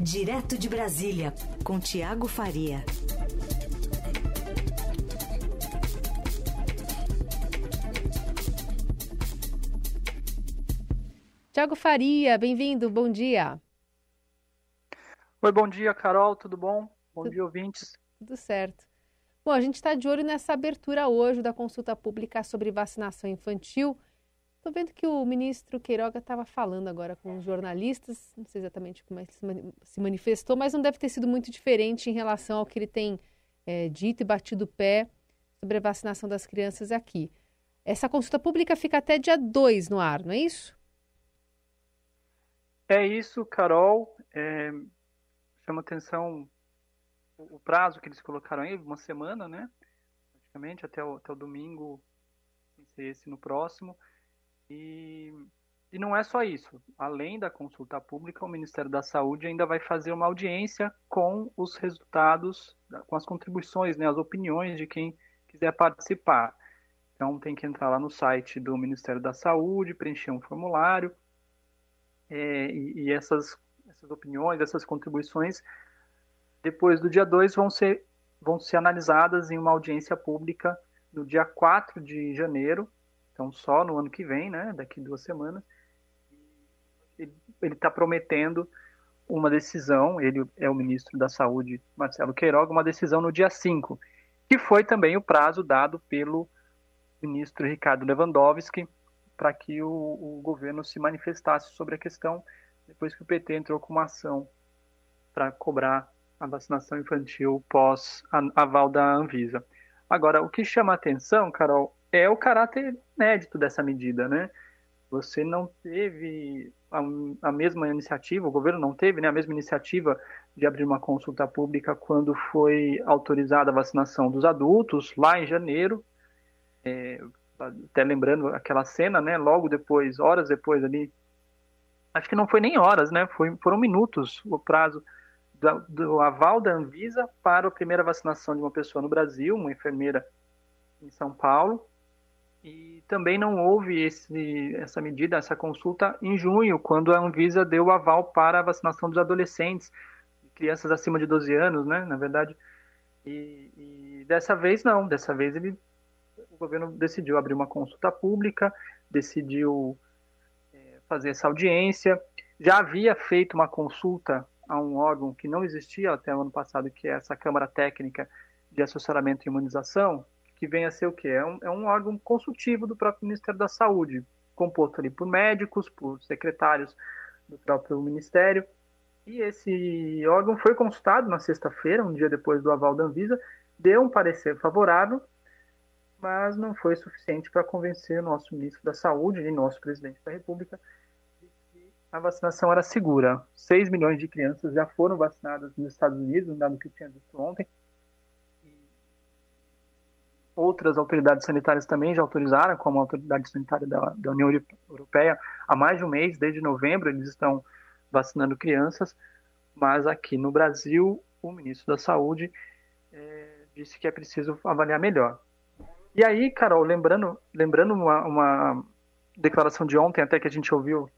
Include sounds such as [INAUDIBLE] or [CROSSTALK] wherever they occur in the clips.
Direto de Brasília, com Tiago Faria. Tiago Faria, bem-vindo, bom dia. Oi, bom dia, Carol, tudo bom? Bom tudo, dia, ouvintes. Tudo certo. Bom, a gente está de olho nessa abertura hoje da consulta pública sobre vacinação infantil. Estou vendo que o ministro Queiroga estava falando agora com os jornalistas, não sei exatamente como é que se manifestou, mas não deve ter sido muito diferente em relação ao que ele tem é, dito e batido o pé sobre a vacinação das crianças aqui. Essa consulta pública fica até dia 2 no ar, não é isso? É isso, Carol. É, chama atenção o prazo que eles colocaram aí, uma semana, né? Praticamente até o, até o domingo, ser esse no próximo. E, e não é só isso. Além da consulta pública, o Ministério da Saúde ainda vai fazer uma audiência com os resultados, com as contribuições, né, as opiniões de quem quiser participar. Então tem que entrar lá no site do Ministério da Saúde, preencher um formulário é, e, e, essas, essas opiniões, essas contribuições, depois do dia 2 vão ser, vão ser analisadas em uma audiência pública no dia 4 de janeiro, então só no ano que vem, né, daqui duas semanas, ele está prometendo uma decisão, ele é o ministro da Saúde, Marcelo Queiroga, uma decisão no dia 5, que foi também o prazo dado pelo ministro Ricardo Lewandowski para que o, o, governo se manifestasse sobre a questão, depois que o PT entrou com uma ação para cobrar a vacinação infantil pós aval da Anvisa. Agora, o que chama a atenção, Carol, é o caráter inédito dessa medida, né? Você não teve a, a, mesma iniciativa, o governo não teve né, a mesma iniciativa de abrir uma consulta pública quando foi autorizada a vacinação dos adultos, lá em janeiro. É, até lembrando aquela cena, né? Logo depois, horas depois ali, acho que não foi nem horas, né? Foi, foram minutos o prazo do, do aval da Anvisa para a primeira vacinação de uma pessoa no Brasil, uma enfermeira em São Paulo. E também não houve esse, essa medida, essa consulta em junho, quando a Anvisa deu o aval para a vacinação dos adolescentes, crianças acima de 12 anos, né, na verdade. E, e dessa vez não, dessa vez ele, o governo decidiu abrir uma consulta pública, decidiu é, fazer essa audiência. Já havia feito uma consulta a um órgão que não existia até o ano passado, que é essa Câmara Técnica de Assessoramento e Imunização, que vem a ser o quê? É um, é um órgão consultivo do próprio Ministério da Saúde, composto ali por médicos, por secretários do próprio Ministério. E esse órgão foi consultado na sexta-feira, um dia depois do aval da Anvisa, deu um parecer favorável, mas não foi suficiente para convencer o nosso ministro da Saúde e nosso presidente da República de que a vacinação era segura. 6 milhões de crianças já foram vacinadas nos Estados Unidos, um dado que eu tinha visto ontem, outras autoridades sanitárias também já autorizaram, como a autoridade sanitária da, da, União Europeia, há mais de um mês, desde novembro, eles estão vacinando crianças, mas aqui no Brasil, o ministro da Saúde é, disse que é preciso avaliar melhor. E aí, Carol, lembrando, lembrando uma, uma, declaração de ontem, até que a gente ouviu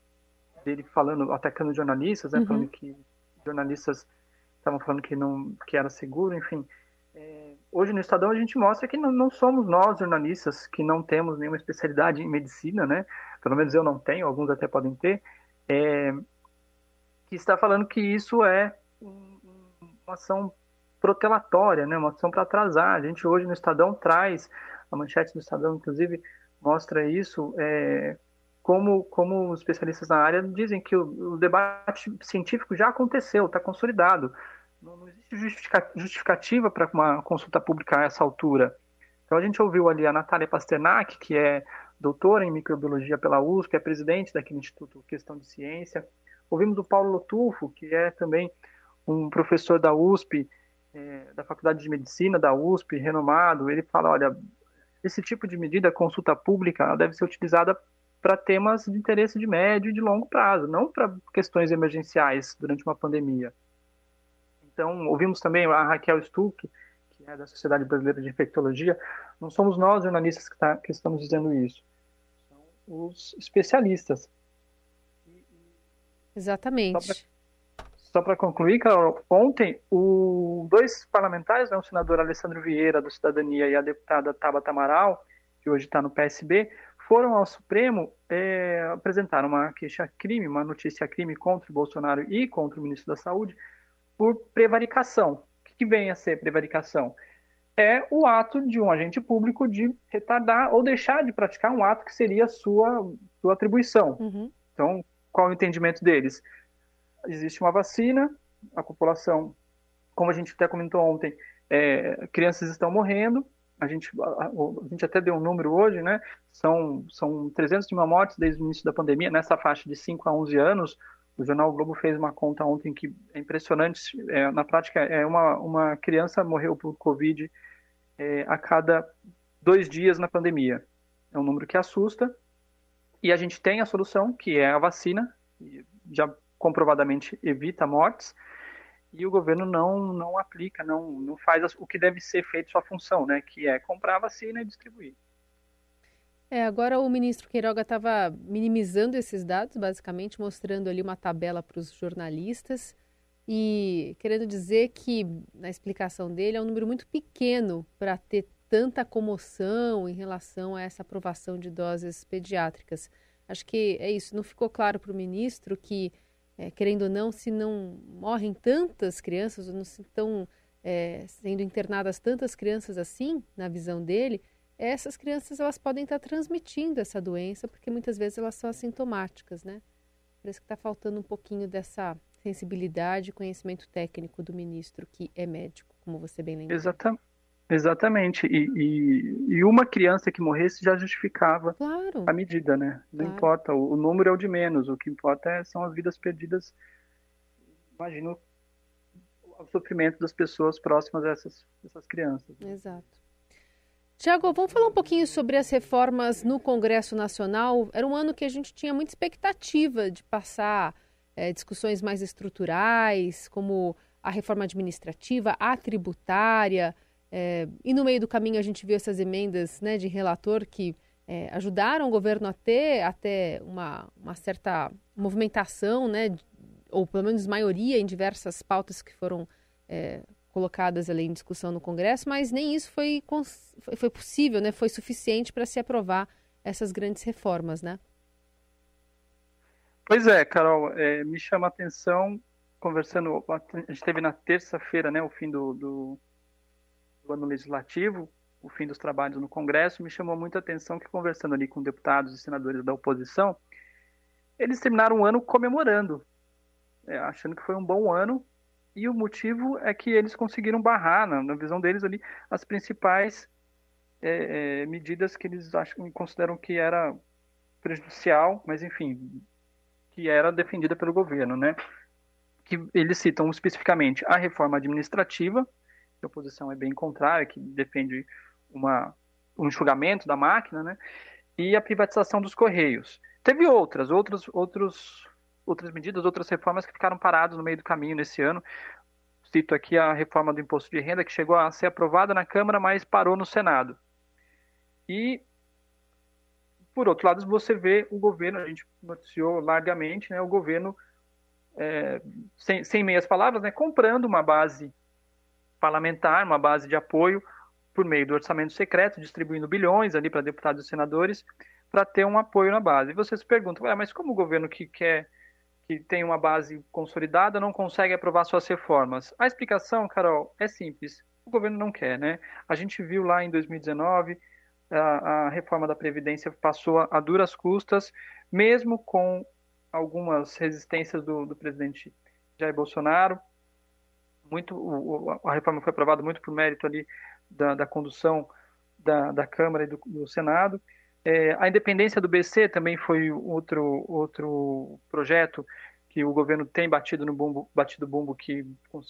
dele falando, atacando jornalistas, né, uhum. falando que jornalistas estavam falando que não que era seguro, enfim. Hoje no Estadão a gente mostra que não, não, somos nós, jornalistas, que não temos nenhuma especialidade em medicina, né? Pelo menos eu não tenho, alguns até podem ter, é, que está falando que isso é uma ação protelatória, né? Uma ação para atrasar. A gente hoje no Estadão traz, a manchete do Estadão, inclusive, mostra isso, é, como, como especialistas na área dizem que o, o debate científico já aconteceu, está consolidado. Não, não existe justificativa para uma consulta pública a essa altura. Então a gente ouviu ali a Natália Pasternak, que é doutora em microbiologia pela USP, é presidente daquele Instituto Questão de Ciência. Ouvimos o Paulo Lotufo, que é também um professor da USP, é, da Faculdade de Medicina da USP, renomado. Ele fala, olha, esse tipo de medida, consulta pública, deve ser utilizada para temas de interesse de médio e de longo prazo, não para questões emergenciais durante uma pandemia. Então, ouvimos também a Raquel Stuck, que é da Sociedade Brasileira de Infectologia. Não somos nós, jornalistas, que, tá, que estamos dizendo isso. São os especialistas. Exatamente. só para concluir, Carol, ontem o, dois parlamentares, né, o senador Alessandro Vieira, do Cidadania, e a deputada Tabata Amaral, que hoje está no PSB, foram ao Supremo é, apresentar uma queixa-crime, uma notícia-crime contra o Bolsonaro e contra o ministro da Saúde por prevaricação. O que vem a ser prevaricação? É o ato de um agente público de retardar ou deixar de praticar um ato que seria sua, sua atribuição. Uhum. Então, qual o entendimento deles? Existe uma vacina, a população, como a gente até comentou ontem, é, crianças estão morrendo, a gente, a, a, gente até deu um número hoje, né? São, são 300 mil mortes desde o início da pandemia, nessa faixa de 5 a 11 anos. O Jornal Globo fez uma conta ontem que é impressionante. É, na prática, é uma, uma criança morreu por Covid é, a cada dois dias na pandemia. É um número que assusta. E a gente tem a solução, que é a vacina, já comprovadamente evita mortes e o governo não, não aplica, não, não faz o que deve ser feito sua função, né, que é comprar a vacina e distribuir. É, agora o ministro Queiroga estava minimizando esses dados, basicamente mostrando ali uma tabela para os jornalistas e querendo dizer que, na explicação dele, é um número muito pequeno para ter tanta comoção em relação a essa aprovação de doses pediátricas. Acho que é isso, não ficou claro para o ministro que é, querendo ou não, se não morrem tantas crianças, ou não estão é, sendo internadas tantas crianças assim, na visão dele, essas crianças elas podem estar transmitindo essa doença, porque muitas vezes elas são assintomáticas, né? Parece que está faltando um pouquinho dessa sensibilidade e conhecimento técnico do ministro, que é médico, como você bem lembrou. Exatamente. Exatamente. E, e, e, uma criança que morresse já justificava claro. a medida, né? Não claro. importa, o, o, número é o de menos, o que importa é, são as vidas perdidas. Imagino o sofrimento das pessoas próximas a essas, essas crianças. Exato. Tiago, vamos falar um pouquinho sobre as reformas no Congresso Nacional. Era um ano que a gente tinha muita expectativa de passar é, discussões mais estruturais, como a reforma administrativa, a tributária. É, e no meio do caminho a gente viu essas emendas né, de relator que é, ajudaram o governo a ter até uma, uma certa movimentação, né, ou pelo menos maioria em diversas pautas que foram é, colocadas ali em discussão no Congresso, mas nem isso foi, foi possível, né, foi suficiente para se aprovar essas grandes reformas, né? Pois é, Carol, é, me chama a atenção, conversando, a gente teve na terça-feira, né, o fim do, do do ano legislativo, o fim dos trabalhos no Congresso, me chamou muita atenção que, conversando ali com deputados e senadores da oposição, eles terminaram o ano comemorando, é, achando que foi um bom ano, e o motivo é que eles conseguiram barrar, na, na visão deles ali, as principais é, é, medidas que eles acham, consideram que era prejudicial, mas enfim, que era defendida pelo governo, né? Que eles citam especificamente a reforma administrativa, a oposição é bem contrária, que defende uma, um enxugamento da máquina, né? e a privatização dos Correios. Teve outras, outros, outros, outras medidas, outras reformas que ficaram paradas no meio do caminho nesse ano. Cito aqui a reforma do imposto de renda, que chegou a ser aprovada na Câmara, mas parou no Senado. E, por outro lado, você vê o governo, a gente noticiou largamente, né, o governo, é, sem, sem meias palavras, né, comprando uma base parlamentar, uma base de apoio por meio do orçamento secreto, distribuindo bilhões ali para deputados e senadores para ter um apoio na base. E você se pergunta, mas como o governo que quer que tem uma base consolidada não consegue aprovar suas reformas? A explicação, Carol, é simples. O governo não quer, né? A gente viu lá em 2019 a, a reforma da previdência passou a, a duras custas, mesmo com algumas resistências do, do presidente Jair Bolsonaro muito o, a reforma foi aprovada muito por mérito ali da, da condução da, da, Câmara e do, do Senado. É, a independência do BC também foi outro outro projeto que o governo tem batido no bumbo, batido bumbo que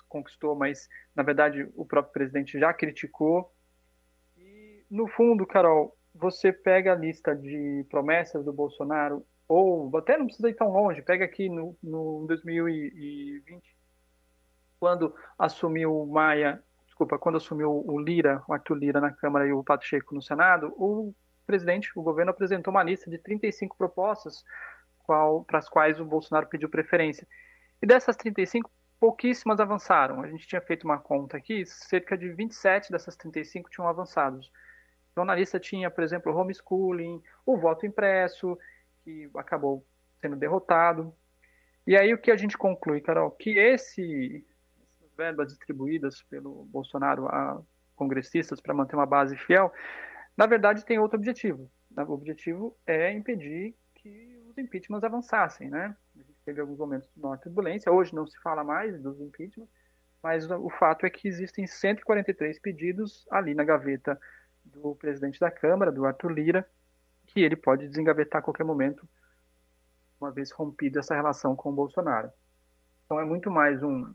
conquistou, mas na verdade o próprio presidente já criticou. E no fundo, Carol, você pega a lista de promessas do Bolsonaro ou até não precisa ir tão longe, pega aqui no, no 2020 quando assumiu o Maia, desculpa, quando assumiu o Lira, o Arthur Lira na Câmara e o Pacheco no Senado, o presidente, o governo apresentou uma lista de 35 propostas para as quais o Bolsonaro pediu preferência. E dessas 35, pouquíssimas avançaram. A gente tinha feito uma conta aqui, cerca de 27 dessas 35 tinham avançados. Então, na lista tinha, por exemplo, o homeschooling, o voto impresso, que acabou sendo derrotado. E aí o que a gente conclui, Carol, que esse, essas verbas distribuídas pelo Bolsonaro a congressistas para manter uma base fiel, na verdade tem outro objetivo. O objetivo é impedir que os impeachments avançassem, né? A gente teve alguns momentos de maior turbulência, hoje não se fala mais dos impeachments, mas o fato é que existem 143 pedidos ali na gaveta do presidente da Câmara, do Arthur Lira, que ele pode desengavetar a qualquer momento, uma vez rompida essa relação com o Bolsonaro. Então é muito mais um,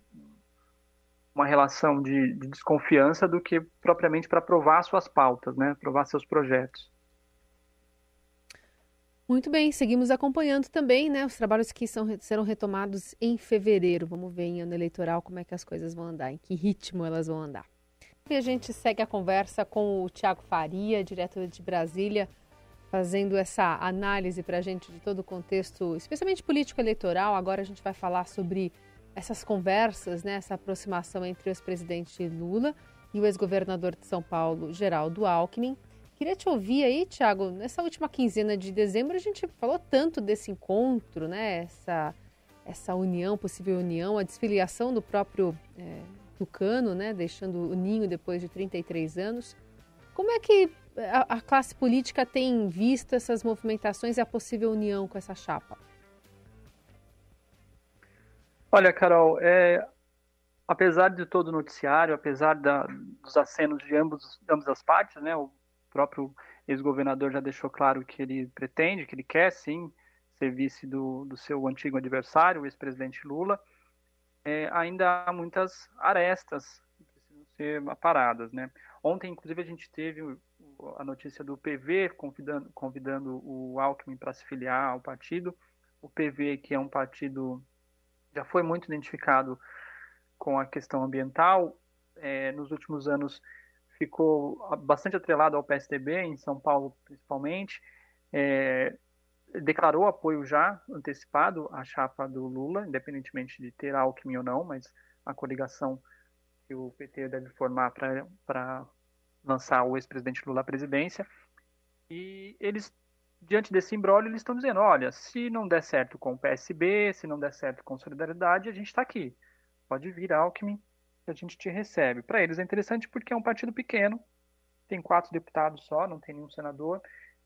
uma relação de, de desconfiança do que propriamente para aprovar suas pautas, né? aprovar seus projetos. Muito bem, seguimos acompanhando também né, os trabalhos que são, serão retomados em fevereiro. Vamos ver em ano eleitoral como é que as coisas vão andar, em que ritmo elas vão andar. E a gente segue a conversa com o Tiago Faria, diretor de Brasília, fazendo essa análise para a gente de todo o contexto, especialmente político-eleitoral. Agora a gente vai falar sobre essas conversas, né, essa aproximação entre o ex-presidente Lula e o ex-governador de São Paulo, Geraldo Alckmin. Queria te ouvir aí, Tiago, nessa última quinzena de dezembro a gente falou tanto desse encontro, né, essa, essa união, possível união, a desfiliação do próprio é, Tucano, né, deixando o ninho depois de 33 anos. Como é que a, a classe política tem visto essas movimentações e a possível união com essa chapa? Olha, Carol, é, apesar de todo o noticiário, apesar da, dos acenos de ambos, ambas as partes, né, o próprio ex-governador já deixou claro que ele pretende, que ele quer sim ser vice do, do seu antigo adversário, o ex-presidente Lula é, ainda há muitas arestas que precisam ser aparadas. Né? Ontem, inclusive, a gente teve a notícia do PV convidando, convidando o Alckmin para se filiar ao partido. O PV, que é um partido, já foi muito identificado com a questão ambiental, é, nos últimos anos ficou bastante atrelado ao PSDB, em São Paulo principalmente. É, declarou apoio já antecipado à chapa do Lula, independentemente de ter Alckmin ou não, mas a coligação que o PT deve formar para lançar o ex-presidente Lula à presidência. E eles, diante desse imbróglio, eles estão dizendo, olha, se não der certo com o PSB, se não der certo com Solidariedade, a gente está aqui. Pode vir Alckmin, que a gente te recebe. Para eles é interessante porque é um partido pequeno, tem quatro deputados só, não tem nenhum senador,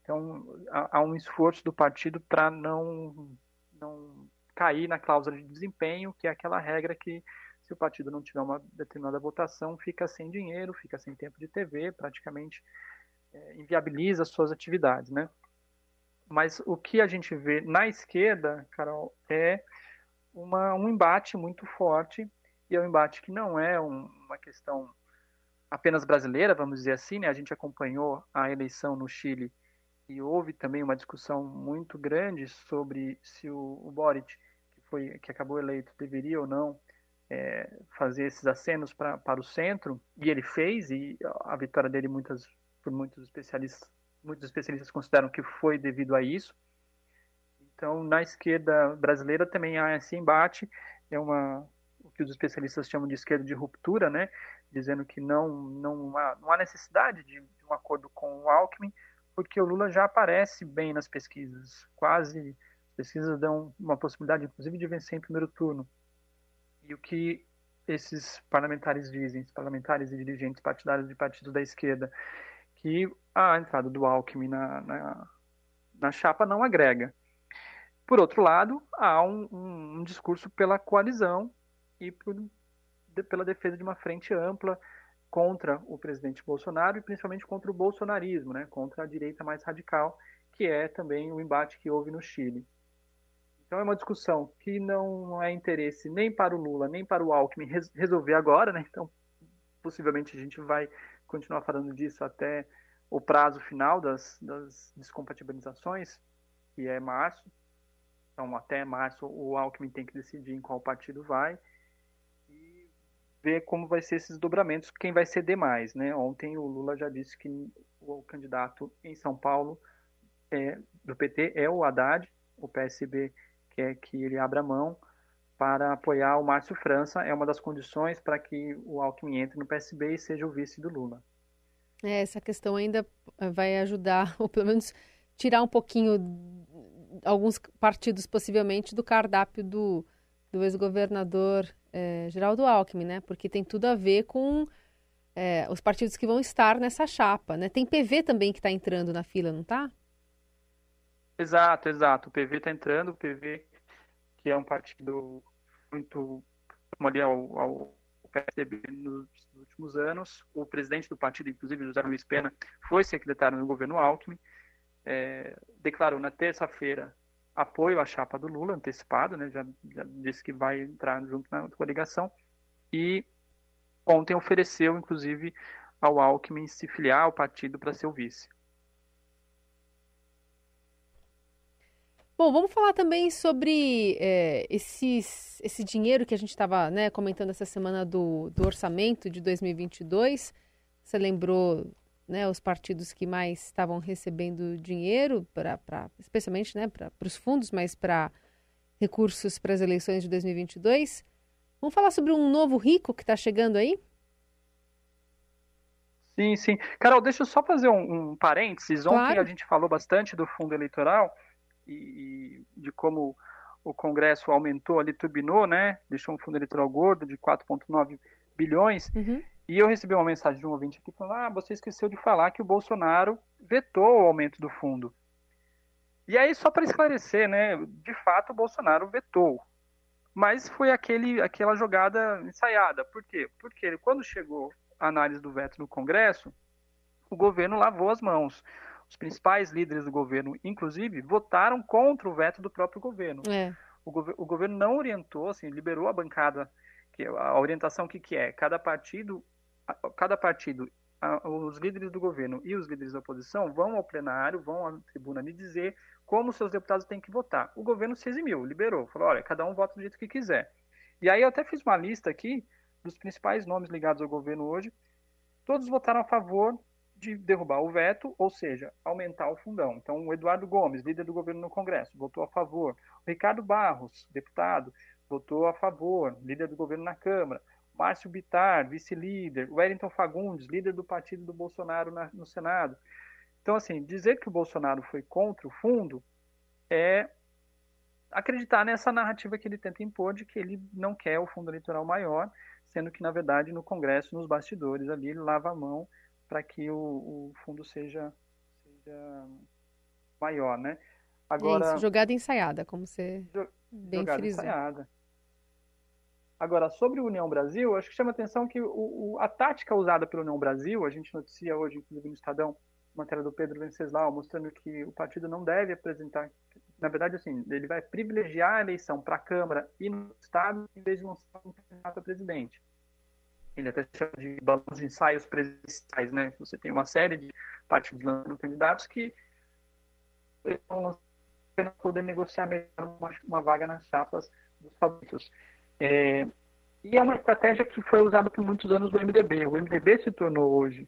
então, há, um esforço do partido para não, não cair na cláusula de desempenho, que é aquela regra que, se o partido não tiver uma determinada votação, fica sem dinheiro, fica sem tempo de TV, praticamente é, inviabiliza as suas atividades, né? Mas o que a gente vê na esquerda, Carol, é uma, um embate muito forte, e é um embate que não é um, uma questão apenas brasileira, vamos dizer assim, né? A gente acompanhou a eleição no Chile e houve também uma discussão muito grande sobre se o, o Boric, que, foi, que acabou eleito, deveria ou não é, fazer esses acenos pra, para o centro, e ele fez, e a vitória dele muitas, por muitos especialistas, muitos especialistas consideram que foi devido a isso. Então, na esquerda brasileira também há esse embate, é uma o que os especialistas chamam de esquerda de ruptura, né, dizendo que não não há, não há necessidade de, de um acordo com o Alckmin, porque o Lula já aparece bem nas pesquisas. Quase as pesquisas dão uma possibilidade, inclusive, de vencer em primeiro turno. E o que esses parlamentares dizem, parlamentares e dirigentes partidários de partidos da esquerda, que a entrada do Alckmin na, na, na chapa não agrega. Por outro lado, há um, um, um discurso pela coalizão e por, de, pela defesa de uma frente ampla contra o presidente Bolsonaro e principalmente contra o bolsonarismo, né, contra a direita mais radical, que é também o embate que houve no Chile. Então é uma discussão que não é interesse nem para o Lula, nem para o Alckmin resolver agora, né? Então, possivelmente a gente vai continuar falando disso até o prazo final das, das descompatibilizações, que é março. Então, até março o Alckmin tem que decidir em qual partido vai ver como vai ser esses dobramentos, quem vai ceder mais, né? Ontem o Lula já disse que o candidato em São Paulo é, do PT é o Haddad, o PSB quer que ele abra mão, para apoiar o Márcio França. É uma das condições para que o Alckmin entre no PSB e seja o vice do Lula. É, essa questão ainda eh, vai ajudar, [LAUGHS] ou pelo menos tirar um pouquinho alguns partidos, possivelmente, do cardápio do, do ex-governador é, Geraldo Alckmin, né? Porque tem tudo a ver com é, os partidos que vão estar nessa chapa, né? Tem PV também que está entrando na fila, não está? Exato, exato. O PV está entrando, o PV que é um partido muito ali ao, ao PSDB nos últimos anos. O presidente do partido, inclusive José Luiz Pena, foi secretário no governo Alckmin. É, declarou na terça-feira apoio à chapa do Lula, antecipado, né, já, já, disse que vai entrar junto na coligação, e ontem ofereceu, inclusive, ao Alckmin se filiar ao partido para ser o vice. Bom, vamos falar também sobre é, esses, esse dinheiro que a gente estava né, comentando essa semana do, do orçamento de 2022. Você lembrou né, os partidos que mais estavam recebendo dinheiro, pra, pra especialmente né, para os fundos, mas para recursos para as eleições de 2022. Vamos falar sobre um novo rico que está chegando aí? Sim, sim. Carol, deixa eu só fazer um, um parênteses. Claro. Ontem a gente falou bastante do fundo eleitoral e, e de como o Congresso aumentou ali, turbinou, né? Deixou um fundo eleitoral gordo de 4,9 bilhões. Uhum. E eu recebi uma mensagem de um ouvinte aqui falando: ah, você esqueceu de falar que o Bolsonaro vetou o aumento do fundo. E aí, só para esclarecer, né? De fato, o Bolsonaro vetou. Mas foi aquele, aquela jogada ensaiada. Por quê? Porque quando chegou a análise do veto no Congresso, o governo lavou as mãos os principais líderes do governo, inclusive, votaram contra o veto do próprio governo. É. O, gov o, governo não orientou, assim, liberou a bancada, que a orientação que, que é, cada partido, cada partido, os líderes do governo e os líderes da oposição vão ao plenário, vão à tribuna me dizer como seus deputados têm que votar. O governo se eximiu, liberou, falou, olha, cada um vota do jeito que quiser. E aí eu até fiz uma lista aqui dos principais nomes ligados ao governo hoje, todos votaram a favor de derrubar o veto, ou seja, aumentar o fundão. Então, o Eduardo Gomes, líder do governo no Congresso, votou a favor. O Ricardo Barros, deputado, votou a favor, líder do governo na Câmara. Márcio Bitar, vice-líder. Wellington Fagundes, líder do partido do Bolsonaro na, no Senado. Então, assim, dizer que o Bolsonaro foi contra o fundo é acreditar nessa narrativa que ele tenta impor de que ele não quer o fundo eleitoral maior, sendo que, na verdade, no Congresso, nos bastidores ali, ele lava a mão para que o, o, fundo seja, seja maior, né? Agora, é isso, jogada ensaiada, como você jo, bem jogada frisou. ensaiada. Agora, sobre o União Brasil, acho que chama atenção que o, o, a tática usada pelo União Brasil, a gente noticia hoje, inclusive no Estadão, matéria do Pedro Venceslau, mostrando que o partido não deve apresentar, na verdade, assim, ele vai privilegiar a eleição para a Câmara e no Estado em vez de lançar um candidato a presidente ele até chama de balanço de ensaios presidenciais, né? Você tem uma série de partidos candidatos que para poder negociar melhor uma, uma, vaga nas chapas dos favoritos. É, e é uma estratégia que foi usada por muitos anos no MDB. O MDB se tornou hoje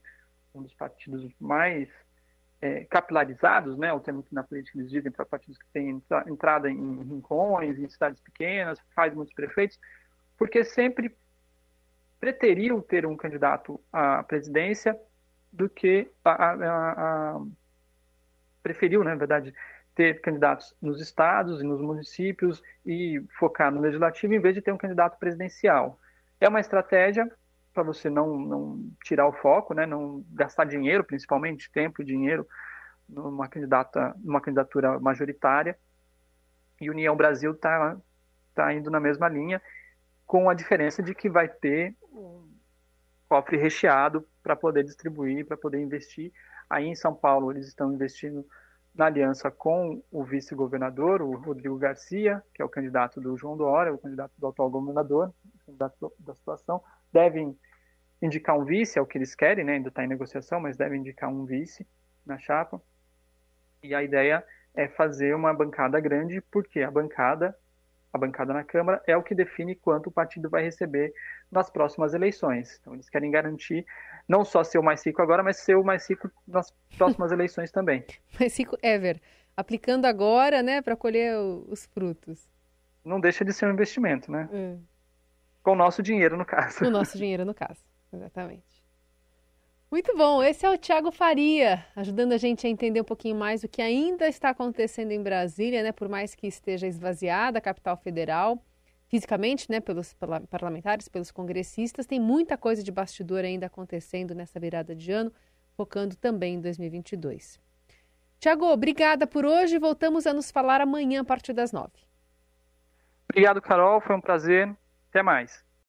um dos partidos mais é, capilarizados, né, o termo que na política eles dizem para partidos que têm entrada em rincões, em cidades pequenas, faz muitos prefeitos, porque sempre preteriam ter um candidato à presidência do que a, a, a, preferiu, né, na verdade, ter candidatos nos estados e nos municípios e focar no legislativo em vez de ter um candidato presidencial. É uma estratégia para você não, não tirar o foco, né, não gastar dinheiro, principalmente tempo e dinheiro, numa candidata, numa candidatura majoritária. E União Brasil está tá indo na mesma linha com a diferença de que vai ter um cofre recheado para poder distribuir, para poder investir. Aí em São Paulo eles estão investindo na aliança com o vice-governador, o Rodrigo Garcia, que é o candidato do João Dória, o candidato do atual governador, candidato da situação, devem indicar um vice, é o que eles querem, né? ainda está em negociação, mas devem indicar um vice na chapa. E a ideia é fazer uma bancada grande, porque a bancada a bancada na Câmara, é o que define quanto o partido vai receber nas próximas eleições. Então, eles querem garantir não só ser o mais rico agora, mas ser o mais rico nas próximas [LAUGHS] eleições também. Mais rico ever. Aplicando agora, né, para colher os frutos. não deixa de ser um investimento, né? Hum. Com o nosso dinheiro, no caso. Com o nosso [LAUGHS] dinheiro, no caso, exatamente. Muito bom, esse é o Tiago Faria, ajudando a gente a entender um pouquinho mais o que ainda está acontecendo em Brasília, né? Por mais que esteja esvaziada a capital federal, fisicamente, né? Pelos parlamentares, pelos congressistas, tem muita coisa de bastidor ainda acontecendo nessa virada de ano, focando também em 2022. Tiago, obrigada por hoje. Voltamos a nos falar amanhã a partir das nove. Obrigado, Carol. Foi um prazer. Até mais.